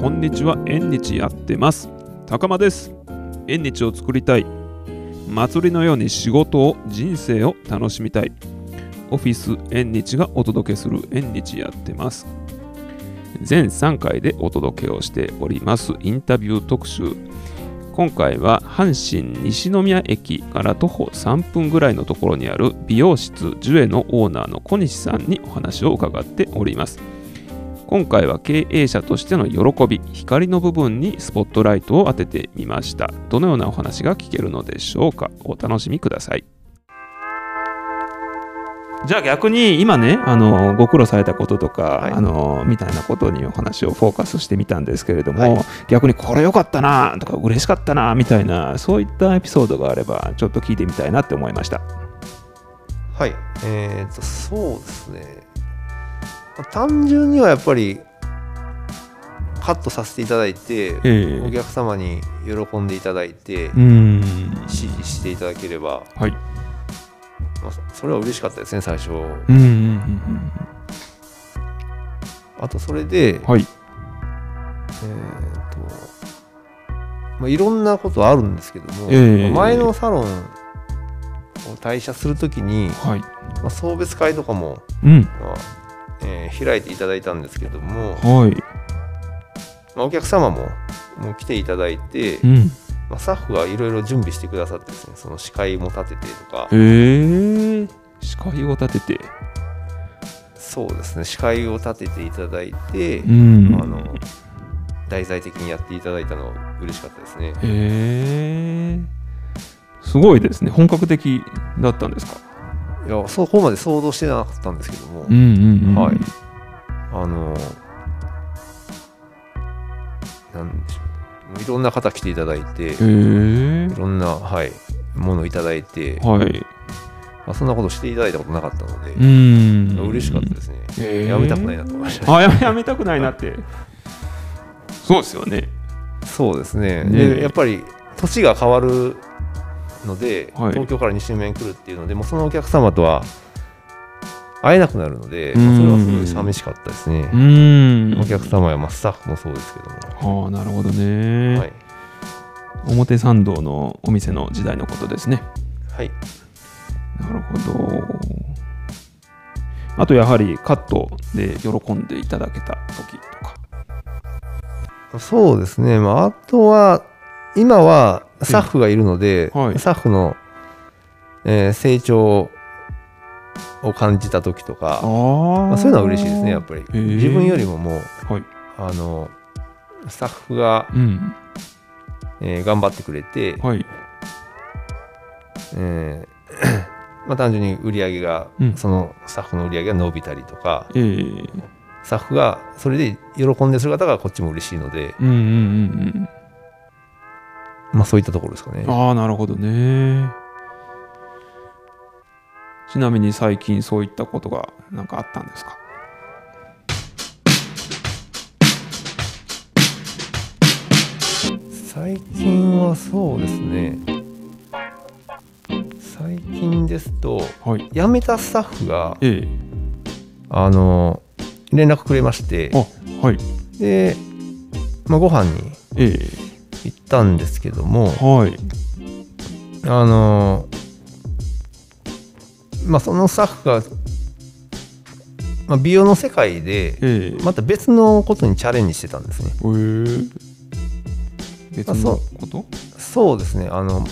こんにちは。縁日やってます。高間です。縁日を作りたい。祭りのように仕事を人生を楽しみたい。オフィス縁日がお届けする。縁日やってます。全3回でお届けをしております。インタビュー特集。今回は阪神西宮駅から徒歩3分ぐらいのところにある美容室ジュエのオーナーの小西さんにお話を伺っております。今回は経営者としての喜び光の部分にスポットライトを当ててみました。どのようなお話が聞けるのでしょうか？お楽しみください。じゃあ逆に今ねあのご苦労されたこととか、はい、あのみたいなことにお話をフォーカスしてみたんですけれども、はい、逆にこれ良かったなとか嬉しかったなみたいなそういったエピソードがあればちょっと聞いてみたいなって思いました。はい。えーと、そうですね単純にはやっぱりカットさせていただいて、えー、お客様に喜んでいただいて支持していただければ、はい。まあ、それは嬉しかったですね最初、うんうんうんうん、あとそれで、はい、えっ、ー、と、まあ、いろんなことあるんですけども、えー、前のサロンを退社するときに、はい。まあ、送別会とかも、うん。まあえー、開いていただいたんですけども、はい。まあ、お客様ももう来ていただいて、うん。まあ、スタッフがいろいろ準備してくださってですねその司会も立ててとか。へえ司会を立てて。そうですね司会を立てていただいて、うん、あの題材的にやっていただいたの嬉しかったですね。へえすごいですね。本格的だったんですか？いやそこまで想像してなかったんですけども、はい。あのなんでしょういろんな方来ていただいて、いろんな、はい、ものをいただいて、はい、まあ、そんなことしていただいたことなかったので、うん。嬉しかったですね。やめたくないなと思いました、あややめたくないなって。そうですよね。そうですね。ね。でやっぱり土地が変わるので、はい、東京から西宮に来るっていうので、もうそのお客様とは会えなくなるので、まあ、それはすごい寂しかったですね。お客様やまあスタッフもそうですけども。ああ、なるほどね。はい、表参道のお店の時代のことですね。はい。なるほど。あとやはりカットで喜んでいただけた時とか。そうですね。まあ、あとは、今はスタッフがいるので、はい、スタッフの、えー、成長を感じた時とかまあ、そういうのは嬉しいですねやっぱり、自分よりももう、はい、あのスタッフが、うん、えー、頑張ってくれて、はい、えー まあ、単純に売り上げが、うん、そのスタッフの売り上げが伸びたりとか、えー、スタッフがそれで喜んでる姿がこっちも嬉しいので、うんうんうんうんまあ、そういったところですかね。ああなるほどね。ちなみに最近そういったことが何かあったんですか？最近はそうですね。最近ですと、はい、辞めたスタッフが、ええ、あの連絡くれまして。はい、で、まあ、ご飯に行ったんですけども、はい、あのまあ、そのスタッフが、まあ、美容の世界でまた別のことにチャレンジしてたんですね。え。ー、別のこと、そう。ですね。あの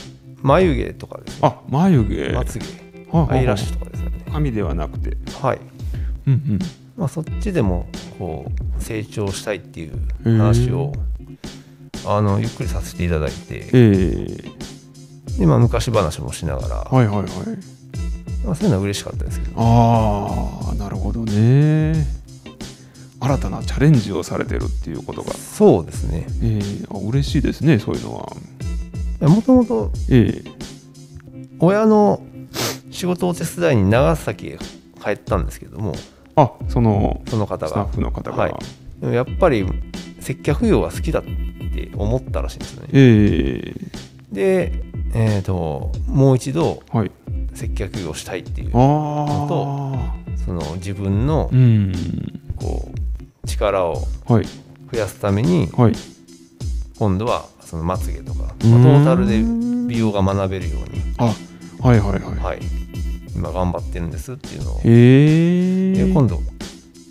眉毛とかですね。あ眉毛。まつげアイラッシュとかですね。髪ではなくて。はい、うんうん。まあ、そっちでもこう成長したいっていう話を、あのゆっくりさせていただいて、えー、でまあ、昔話もしながら、はいはいはい、まあ、そういうのは嬉しかったですけど、ああなるほどね。新たなチャレンジをされてるっていうことが。そうですね。えー、あ嬉しいですねそういうのは。もともと親の仕事を手伝いに長崎へ帰ったんですけども。あそのその方が。スタッフの方が、はい、やっぱり接客業が好きだって思ったらしいんですよね、えー、で、えーと、もう一度、はい、接客業したいっていうのとその自分のこう力を増やすために、はい、今度はそのまつげとか、まあ、トータルで美容が学べるようにあはいはいはい、はい、今頑張ってるんですっていうのを。へ今度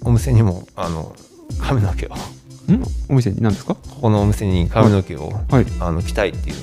お店にもあの髪の毛をん？お店に何ですか？ここのお店に髪の毛を、はい、あの着たいっていう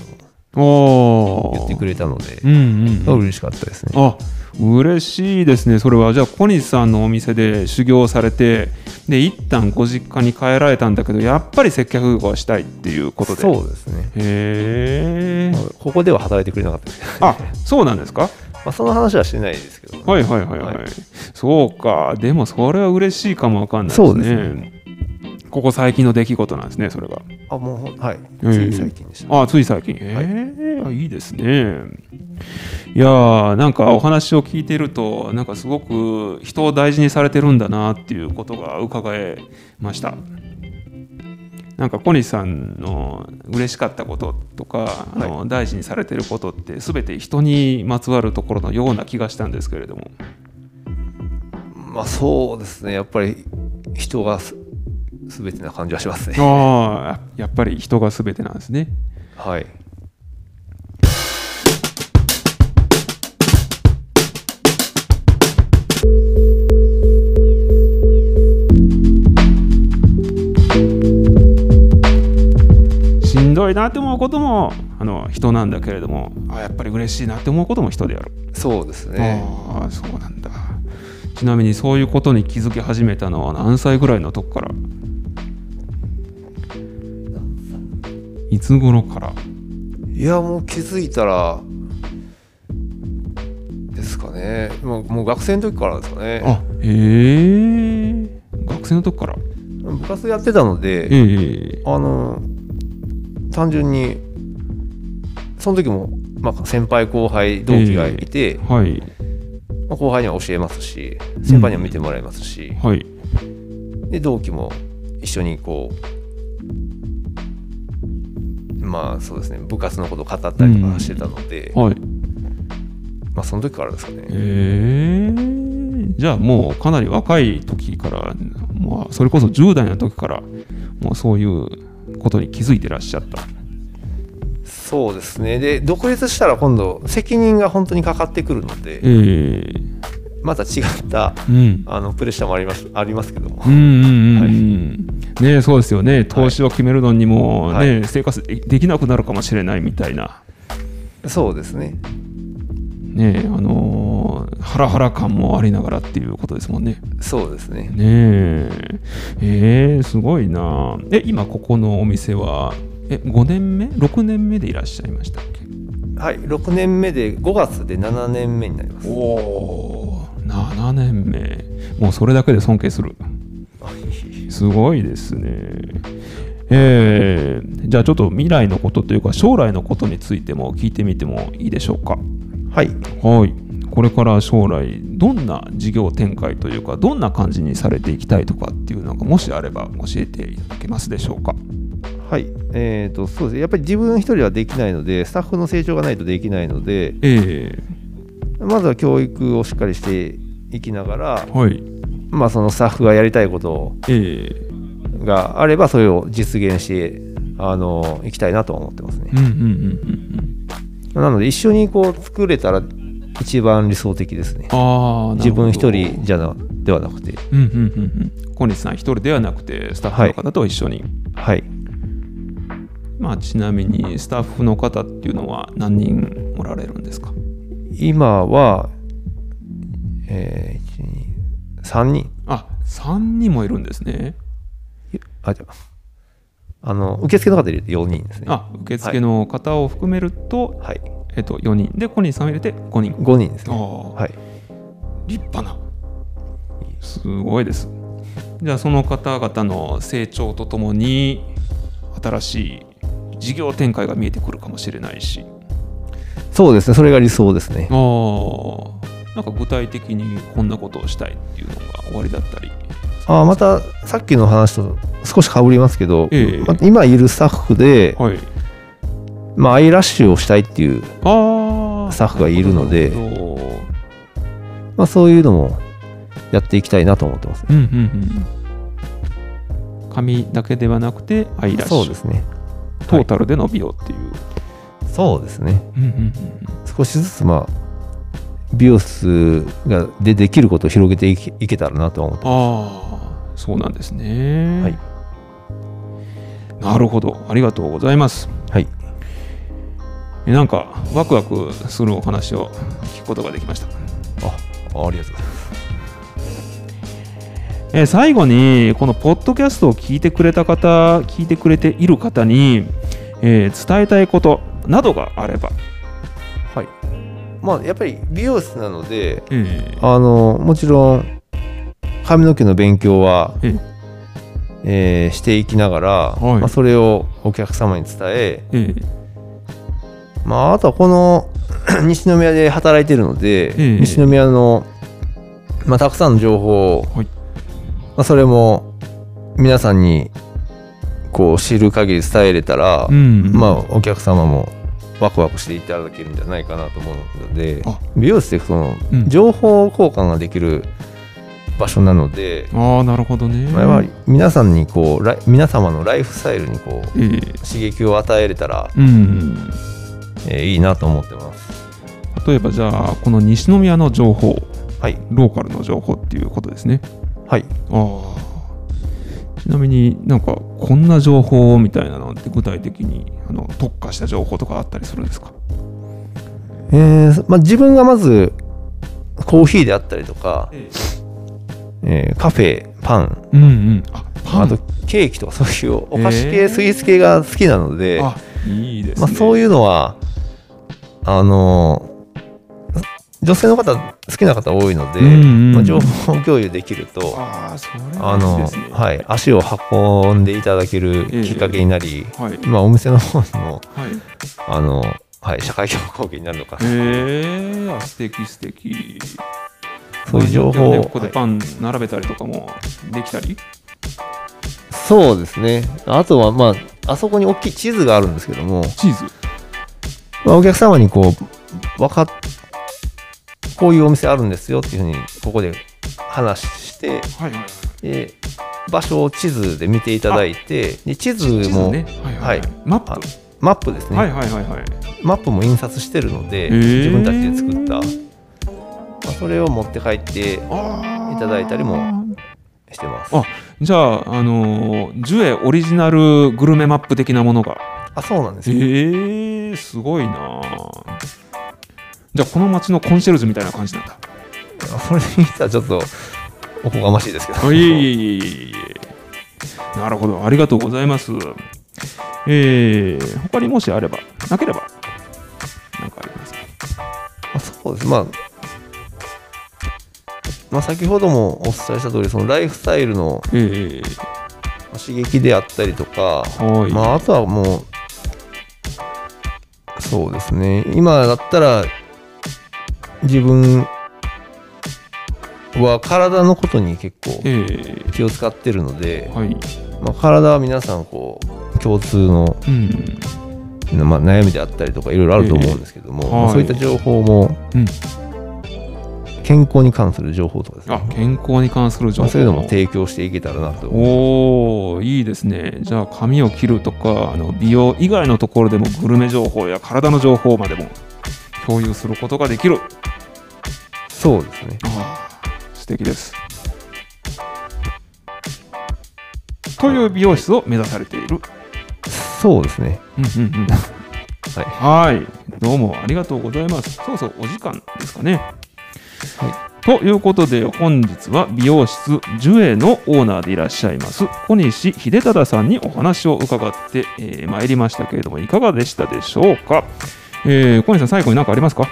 のを言ってくれたので、うんうん、嬉しかったですね。あ嬉しいですね。それはじゃあ小西さんのお店で修行されてで一旦ご実家に帰られたんだけどやっぱり接客業はしたいっていうことで。そうですね。へえここでは働いてくれなかったですあそうなんですか？まあ、その話はしてないですけど、はいはいはいはい、はい、そうか。でもそれは嬉しいかもわかんないですね。そうですねここ最近の出来事なんですねそれが。あもうはい。つい最近でした、ね、あつい最近。ええー、いいですね。いやなんかお話を聞いてるとなんかすごく人を大事にされてるんだなっていうことが伺えました。なんか小西さんの嬉しかったこととか、はい、あの大事にされてることって全て人にまつわるところのような気がしたんですけれども。まあそうですね。やっぱり人が全てな感じはしますね。ああやっぱり人が全てなんですね。はい。しんどいなって思うこともあの人なんだけれどもあやっぱり嬉しいなって思うことも人であるそうですねああそうなんだちなみにそういうことに気づき始めたのは何歳ぐらいのとこから？いつ頃から？いやもう気づいたらですかね。もうもう学生の時からですかね。あへえ。学生の時から？部活やってたので、えー、あの単純にその時も、まあ、先輩後輩同期がいて、えー、はい。まあ、後輩には教えますし先輩には見てもらいますし、うん、はい、で同期も一緒にこうまあそうですね部活のことを語ったりとかしてたので、うん、はい。まあその時からですかね。へえー、じゃあもうかなり若い時から、まあ、それこそ10代の時からもうそういうことに気づいてらっしゃった。そうですね。で独立したら今度責任が本当にかかってくるので、えー、また違った、うん、あのプレッシャーもありますありますけども。ね、そうですよね投資を決めるのにもね、はい、生活できなくなるかもしれないみたいな。そうですね。ねあのー、ハラハラ感もありながらっていうことですもんね。そうですね。ねええー、すごいな。え今ここのお店はえ5年目？6年目でいらっしゃいましたっけ？はい6年目で5月で7年目になりますおお7年目。もうそれだけで尊敬する。すごいですね。えー、じゃあちょっと未来のことというか将来のことについても聞いてみてもいいでしょうか？はい。はい。これから将来どんな事業展開というかどんな感じにされていきたいとかっていうのがもしあれば教えていただけますでしょうか？はい、えーと、そうですね、やっぱり自分一人はできないので、スタッフの成長がないとできないので、えー、まずは教育をしっかりしていきながら、はい、まあ、そのスタッフがやりたいことがあれば、それを実現してあのいきたいなと思ってますね。なので、一緒にこう作れたら一番理想的ですね。あ自分一人じゃなではなくて。小西さん一人ではなくて、スタッフの方と一緒に。はい、はいまあ、ちなみにスタッフの方っていうのは何人おられるんですか？今は、えー、3人。あ3人もいるんですね。あじゃあの受付の方入れて4人ですね。あ受付の方を含めると、はい。えっと、4人。で小西さんを入れて5人。5人ですね。はい。立派な。すごいです。じゃあその方々の成長とともに新しい事業展開が見えてくるかもしれないし。そうですね。それが理想ですね。あなんか具体的にこんなことをしたいっていうのが終わりだったり。あまたさっきの話と少しかぶりますけど、えーま今いるスタッフで、はい。まあ、アイラッシュをしたいっていうスタッフがいるのでまあ、そういうのもやっていきたいなと思ってます、ね、うんうんうん。髪だけではなくてアイラッシュ。そうですね。トータルでの美容っていう、はい、そうですね、うんうんうん、少しずつまあ美容室がでできることを広げていけたらなとは思ってます。ああそうなんですね。はい。なるほど。ありがとうございます。はい。なんかワクワクするお話を聞くことができました。あありがとうございます。え最後にこのポッドキャストを聞いてくれた方聞いてくれている方に、えー、伝えたいことなどがあればはいまあやっぱり美容室なので、えー、あのもちろん髪の毛の勉強は、えー、えー、していきながら、はい、まあ、それをお客様に伝ええー、まあ、あとはこの 西宮で働いてるので、えー、西宮の、まあ、たくさんの情報を、はい、まあ、それも皆さんにこう知る限り伝えれたら、まあ、お客様もワクワクしていただけるんじゃないかなと思うので美容室ってその情報交換ができる場所なので、うん、あなるほどね、まあ、皆さんにこう皆様のライフスタイルにこう、えー、刺激を与えれたら、うん、えー、いいなと思ってます。例えばじゃあこの西宮の情報、はい、ローカルの情報っていうことですね。はい。あちなみになんかこんな情報みたいなのって具体的にあの特化した情報とかあったりするんですか？えーまあ、自分がまずコーヒーであったりとか、ええ。ー、カフェパン,、うんうん、ああとケーキとかそういうお菓子系、えー、スイーツ系が好きなのでいいです、ね、まあ、そういうのはあの女性の方好きな方多いので、うんうん、まあ、情報共有できるとあ、あの、はい、足を運んでいただけるきっかけになり、えーはい、まあ、お店の方の、はい、あのはい、社会貢献になるのかな。へえー、素敵素敵。そういう情報を。ここでパン並べたりとかもできたり、そうですね。あとは、まあ、あそこに大きい地図があるんですけども。チーズまあ、お客様にこう、分かっこういうお店あるんですよっていうふうにここで話して、はいはいはい、で場所を地図で見ていただいてで地図も、マップ。マップですね、はいはいはいはい、マップも印刷してるので自分たちで作った、まあ、それを持って帰っていただいたりもしてます。あじゃあ、あのー、ジュエオリジナルグルメマップ的なものが。あそうなんですよ、えー、すごいなじゃあこの街のコンシェルジュみたいな感じなんだ。それ見たらちょっとおこがましいですけど。いえいえいえいえなるほどありがとうございます。えー、他にもしあればなければ何かありますか？あそうです。まあまあ、先ほどもお伝えした通りそのライフスタイルの刺激であったりとか、まあ、あとはもうそうですね。今だったら自分は体のことに結構気を使ってるので、えーはい、まあ、体は皆さんこう共通の、うん、まあ、悩みであったりとかいろいろあると思うんですけども、えーまあ、そういった情報も、うん、健康に関する情報とかですね。健康に関する情報、まあ、そういうのも提供していけたらなと。おおいいですね。じゃあ髪を切るとかあの美容以外のところでもグルメ情報や体の情報までも共有することができるそうですね。あ素敵です。という美容室を目指されている。そうですね。はい、はい、どうもありがとうございます。そうそうお時間ですかね。はい。ということで本日は美容室ジュエのオーナーでいらっしゃいます。小西秀忠さんにお話を伺ってま、えー、いりましたけれどもいかがでしたでしょうか、えー、小西さん最後に何かありますか？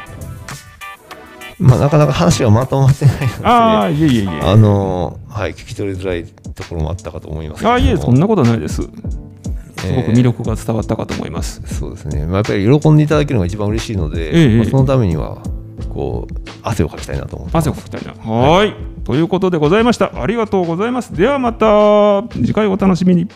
まあ、なかなか話がまとまってないので、あいえいえいえあのはい、聞き取りづらいところもあったかと思いますあいえ、そんなことないです。すごく魅力が伝わったかと思います。えー、そうですね、まあ、やっぱり喜んでいただけるのが一番嬉しいので、えー、まあ、そのためにはこう汗をかきたいなと思って汗をかきたいな。はいということでございました。ありがとうございます。ではまた次回お楽しみに。